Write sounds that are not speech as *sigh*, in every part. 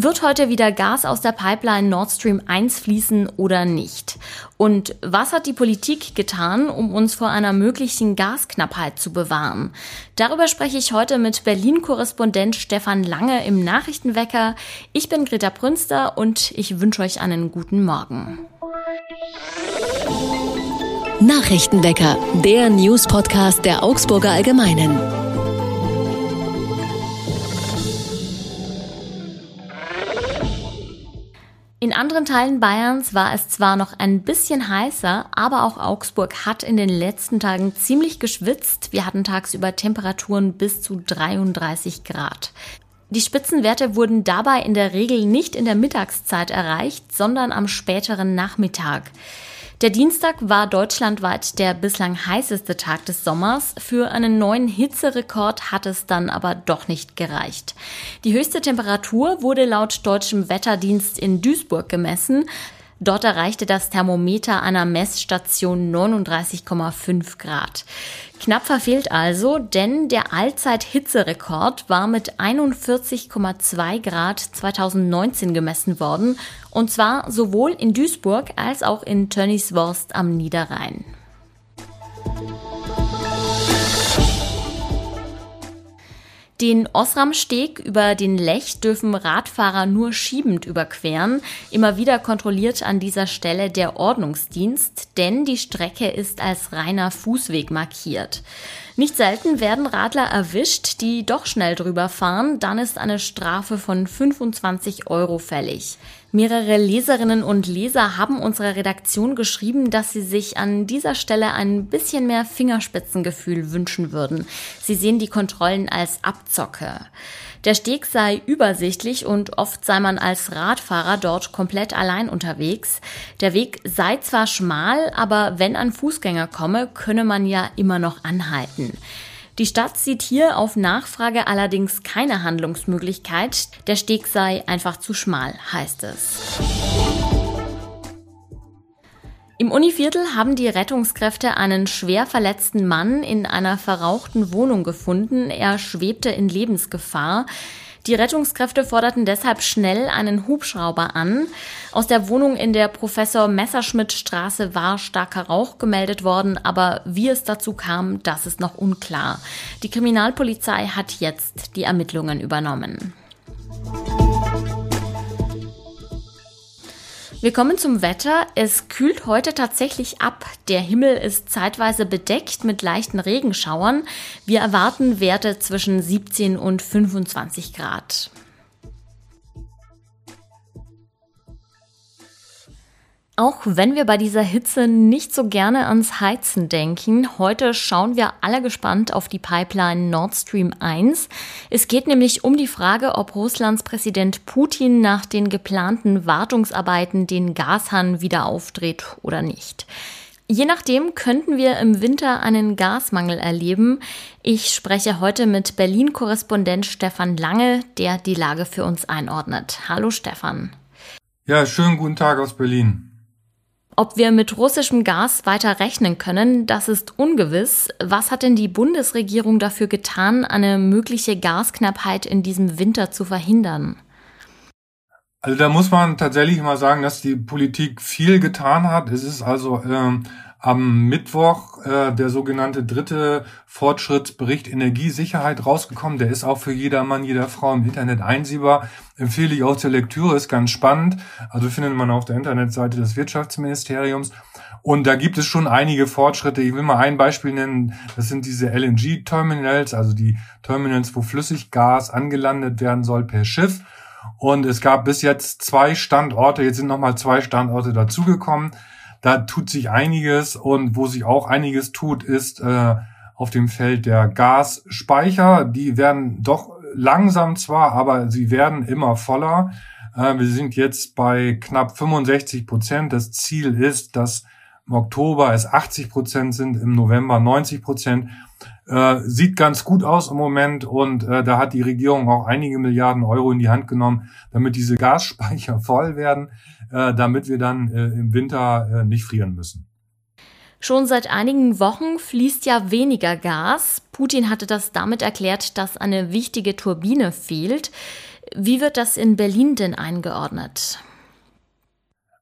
Wird heute wieder Gas aus der Pipeline Nord Stream 1 fließen oder nicht? Und was hat die Politik getan, um uns vor einer möglichen Gasknappheit zu bewahren? Darüber spreche ich heute mit Berlin-Korrespondent Stefan Lange im Nachrichtenwecker. Ich bin Greta Brünster und ich wünsche euch einen guten Morgen. Nachrichtenwecker, der News-Podcast der Augsburger Allgemeinen. In anderen Teilen Bayerns war es zwar noch ein bisschen heißer, aber auch Augsburg hat in den letzten Tagen ziemlich geschwitzt. Wir hatten tagsüber Temperaturen bis zu 33 Grad. Die Spitzenwerte wurden dabei in der Regel nicht in der Mittagszeit erreicht, sondern am späteren Nachmittag. Der Dienstag war deutschlandweit der bislang heißeste Tag des Sommers. Für einen neuen Hitzerekord hat es dann aber doch nicht gereicht. Die höchste Temperatur wurde laut deutschem Wetterdienst in Duisburg gemessen. Dort erreichte das Thermometer einer Messstation 39,5 Grad. Knapp verfehlt also, denn der Allzeit-Hitzerekord war mit 41,2 Grad 2019 gemessen worden, und zwar sowohl in Duisburg als auch in Tönniesworst am Niederrhein. Den Osramsteg über den Lech dürfen Radfahrer nur schiebend überqueren. Immer wieder kontrolliert an dieser Stelle der Ordnungsdienst, denn die Strecke ist als reiner Fußweg markiert. Nicht selten werden Radler erwischt, die doch schnell drüber fahren. Dann ist eine Strafe von 25 Euro fällig. Mehrere Leserinnen und Leser haben unserer Redaktion geschrieben, dass sie sich an dieser Stelle ein bisschen mehr Fingerspitzengefühl wünschen würden. Sie sehen die Kontrollen als Abzocke. Der Steg sei übersichtlich und oft sei man als Radfahrer dort komplett allein unterwegs. Der Weg sei zwar schmal, aber wenn ein Fußgänger komme, könne man ja immer noch anhalten. Die Stadt sieht hier auf Nachfrage allerdings keine Handlungsmöglichkeit. Der Steg sei einfach zu schmal, heißt es. Im Univiertel haben die Rettungskräfte einen schwer verletzten Mann in einer verrauchten Wohnung gefunden. Er schwebte in Lebensgefahr. Die Rettungskräfte forderten deshalb schnell einen Hubschrauber an. Aus der Wohnung in der Professor Messerschmidt Straße war starker Rauch gemeldet worden, aber wie es dazu kam, das ist noch unklar. Die Kriminalpolizei hat jetzt die Ermittlungen übernommen. Wir kommen zum Wetter. Es kühlt heute tatsächlich ab. Der Himmel ist zeitweise bedeckt mit leichten Regenschauern. Wir erwarten Werte zwischen 17 und 25 Grad. Auch wenn wir bei dieser Hitze nicht so gerne ans Heizen denken, heute schauen wir alle gespannt auf die Pipeline Nord Stream 1. Es geht nämlich um die Frage, ob Russlands Präsident Putin nach den geplanten Wartungsarbeiten den Gashahn wieder aufdreht oder nicht. Je nachdem könnten wir im Winter einen Gasmangel erleben. Ich spreche heute mit Berlin-Korrespondent Stefan Lange, der die Lage für uns einordnet. Hallo Stefan. Ja, schönen guten Tag aus Berlin. Ob wir mit russischem Gas weiter rechnen können, das ist ungewiss. Was hat denn die Bundesregierung dafür getan, eine mögliche Gasknappheit in diesem Winter zu verhindern? Also da muss man tatsächlich mal sagen, dass die Politik viel getan hat. Es ist also ähm, am Mittwoch äh, der sogenannte dritte Fortschrittsbericht Energiesicherheit rausgekommen. Der ist auch für jeder Mann, jeder Frau im Internet einsehbar. Empfehle ich auch zur Lektüre, ist ganz spannend. Also findet man auf der Internetseite des Wirtschaftsministeriums. Und da gibt es schon einige Fortschritte. Ich will mal ein Beispiel nennen. Das sind diese LNG-Terminals, also die Terminals, wo Flüssiggas angelandet werden soll per Schiff. Und es gab bis jetzt zwei Standorte, jetzt sind nochmal zwei Standorte dazugekommen. Da tut sich einiges und wo sich auch einiges tut, ist äh, auf dem Feld der Gasspeicher. Die werden doch langsam zwar, aber sie werden immer voller. Äh, wir sind jetzt bei knapp 65 Prozent. Das Ziel ist, dass im Oktober es 80 Prozent sind, im November 90 Prozent. Äh, sieht ganz gut aus im Moment und äh, da hat die Regierung auch einige Milliarden Euro in die Hand genommen, damit diese Gasspeicher *laughs* voll werden, äh, damit wir dann äh, im Winter äh, nicht frieren müssen. Schon seit einigen Wochen fließt ja weniger Gas. Putin hatte das damit erklärt, dass eine wichtige Turbine fehlt. Wie wird das in Berlin denn eingeordnet?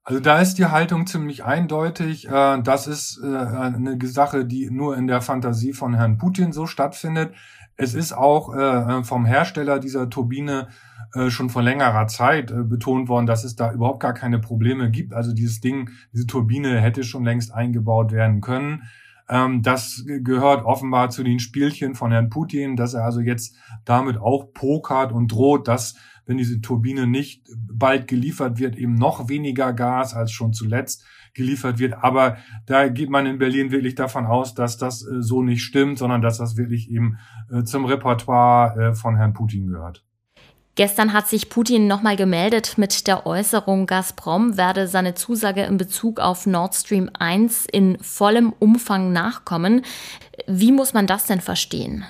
Also da ist die Haltung ziemlich eindeutig. Äh, das ist äh, eine Sache, die nur in der Fantasie von Herrn Putin so stattfindet. Es ist auch vom Hersteller dieser Turbine schon vor längerer Zeit betont worden, dass es da überhaupt gar keine Probleme gibt. Also dieses Ding, diese Turbine hätte schon längst eingebaut werden können. Ähm, das gehört offenbar zu den Spielchen von Herrn Putin, dass er also jetzt damit auch pokert und droht, dass wenn diese Turbine nicht bald geliefert wird, eben noch weniger Gas als schon zuletzt geliefert wird. Aber da geht man in Berlin wirklich davon aus, dass das äh, so nicht stimmt, sondern dass das wirklich eben äh, zum Repertoire äh, von Herrn Putin gehört. Gestern hat sich Putin nochmal gemeldet mit der Äußerung, Gazprom werde seine Zusage in Bezug auf Nord Stream 1 in vollem Umfang nachkommen. Wie muss man das denn verstehen?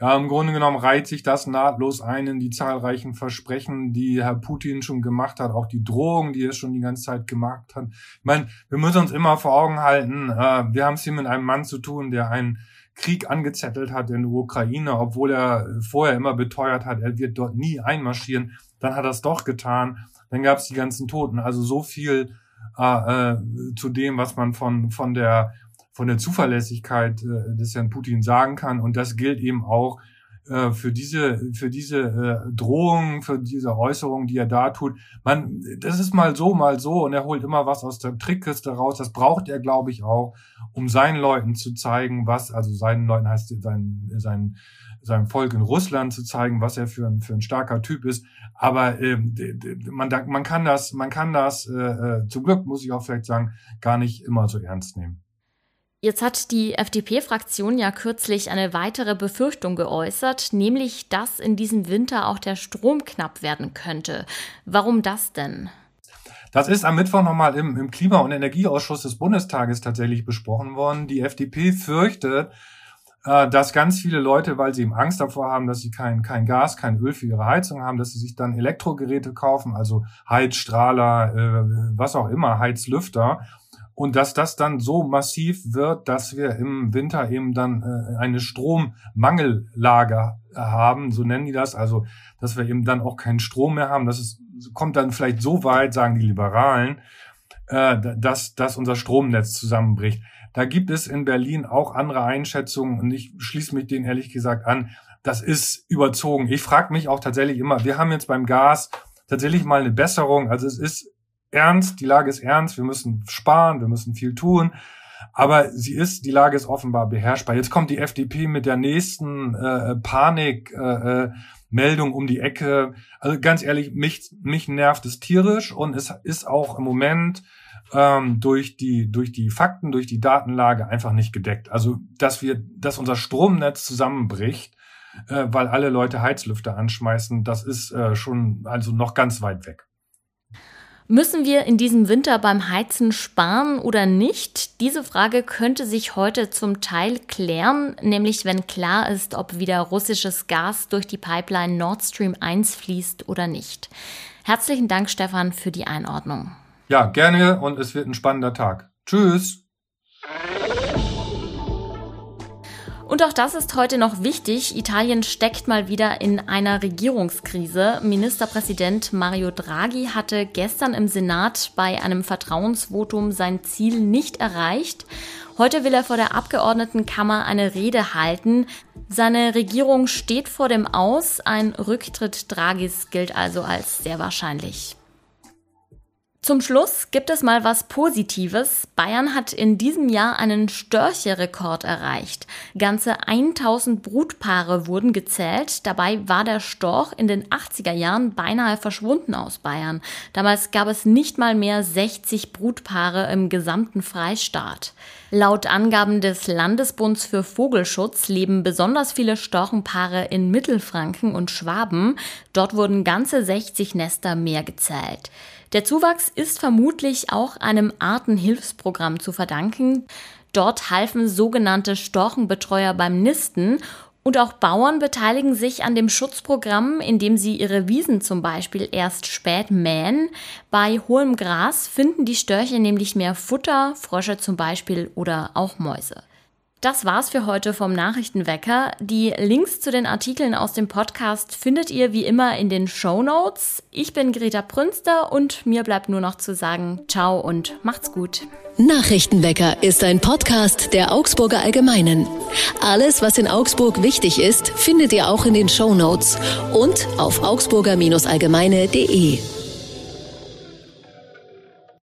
Ja, im Grunde genommen reiht sich das nahtlos ein in die zahlreichen Versprechen, die Herr Putin schon gemacht hat, auch die Drohungen, die er schon die ganze Zeit gemacht hat. Ich meine, wir müssen uns immer vor Augen halten, äh, wir haben es hier mit einem Mann zu tun, der einen Krieg angezettelt hat in der Ukraine, obwohl er vorher immer beteuert hat, er wird dort nie einmarschieren. Dann hat er es doch getan. Dann gab es die ganzen Toten. Also so viel äh, äh, zu dem, was man von von der von der Zuverlässigkeit äh, des Herrn Putin sagen kann. Und das gilt eben auch äh, für diese, für diese äh, Drohungen, für diese Äußerungen, die er da tut. Man, das ist mal so, mal so und er holt immer was aus der Trickkiste raus. Das braucht er, glaube ich, auch, um seinen Leuten zu zeigen, was, also seinen Leuten heißt sein, sein, seinem Volk in Russland zu zeigen, was er für ein, für ein starker Typ ist. Aber äh, man, man kann das, man kann das, äh, äh, zum Glück muss ich auch vielleicht sagen, gar nicht immer so ernst nehmen. Jetzt hat die FDP-Fraktion ja kürzlich eine weitere Befürchtung geäußert, nämlich dass in diesem Winter auch der Strom knapp werden könnte. Warum das denn? Das ist am Mittwoch nochmal im, im Klima- und Energieausschuss des Bundestages tatsächlich besprochen worden. Die FDP fürchtet, äh, dass ganz viele Leute, weil sie eben Angst davor haben, dass sie kein, kein Gas, kein Öl für ihre Heizung haben, dass sie sich dann Elektrogeräte kaufen, also Heizstrahler, äh, was auch immer, Heizlüfter und dass das dann so massiv wird, dass wir im Winter eben dann äh, eine Strommangellage haben, so nennen die das, also dass wir eben dann auch keinen Strom mehr haben. Das ist, kommt dann vielleicht so weit, sagen die Liberalen, äh, dass, dass unser Stromnetz zusammenbricht. Da gibt es in Berlin auch andere Einschätzungen und ich schließe mich denen ehrlich gesagt an. Das ist überzogen. Ich frage mich auch tatsächlich immer, wir haben jetzt beim Gas tatsächlich mal eine Besserung. Also es ist ernst, die Lage ist ernst, wir müssen sparen, wir müssen viel tun. Aber sie ist, die Lage ist offenbar beherrschbar. Jetzt kommt die FDP mit der nächsten äh, Panikmeldung äh, um die Ecke. Also ganz ehrlich, mich, mich nervt es tierisch und es ist auch im Moment ähm, durch die durch die Fakten, durch die Datenlage einfach nicht gedeckt. Also dass wir, dass unser Stromnetz zusammenbricht, äh, weil alle Leute Heizlüfter anschmeißen, das ist äh, schon also noch ganz weit weg. Müssen wir in diesem Winter beim Heizen sparen oder nicht? Diese Frage könnte sich heute zum Teil klären, nämlich wenn klar ist, ob wieder russisches Gas durch die Pipeline Nord Stream 1 fließt oder nicht. Herzlichen Dank, Stefan, für die Einordnung. Ja, gerne und es wird ein spannender Tag. Tschüss. Und auch das ist heute noch wichtig. Italien steckt mal wieder in einer Regierungskrise. Ministerpräsident Mario Draghi hatte gestern im Senat bei einem Vertrauensvotum sein Ziel nicht erreicht. Heute will er vor der Abgeordnetenkammer eine Rede halten. Seine Regierung steht vor dem Aus. Ein Rücktritt Draghis gilt also als sehr wahrscheinlich. Zum Schluss gibt es mal was Positives. Bayern hat in diesem Jahr einen Störcherekord erreicht. Ganze 1000 Brutpaare wurden gezählt. Dabei war der Storch in den 80er Jahren beinahe verschwunden aus Bayern. Damals gab es nicht mal mehr 60 Brutpaare im gesamten Freistaat. Laut Angaben des Landesbunds für Vogelschutz leben besonders viele Storchenpaare in Mittelfranken und Schwaben. Dort wurden ganze 60 Nester mehr gezählt. Der Zuwachs ist vermutlich auch einem Artenhilfsprogramm zu verdanken. Dort halfen sogenannte Storchenbetreuer beim Nisten Und auch Bauern beteiligen sich an dem Schutzprogramm, indem sie ihre Wiesen zum Beispiel erst spät mähen. Bei hohem Gras finden die Störche nämlich mehr Futter, Frösche zum Beispiel oder auch Mäuse. Das war's für heute vom Nachrichtenwecker. Die Links zu den Artikeln aus dem Podcast findet ihr wie immer in den Show Notes. Ich bin Greta Prünster und mir bleibt nur noch zu sagen, ciao und macht's gut. Nachrichtenwecker ist ein Podcast der Augsburger Allgemeinen. Alles, was in Augsburg wichtig ist, findet ihr auch in den Show Notes und auf augsburger-allgemeine.de.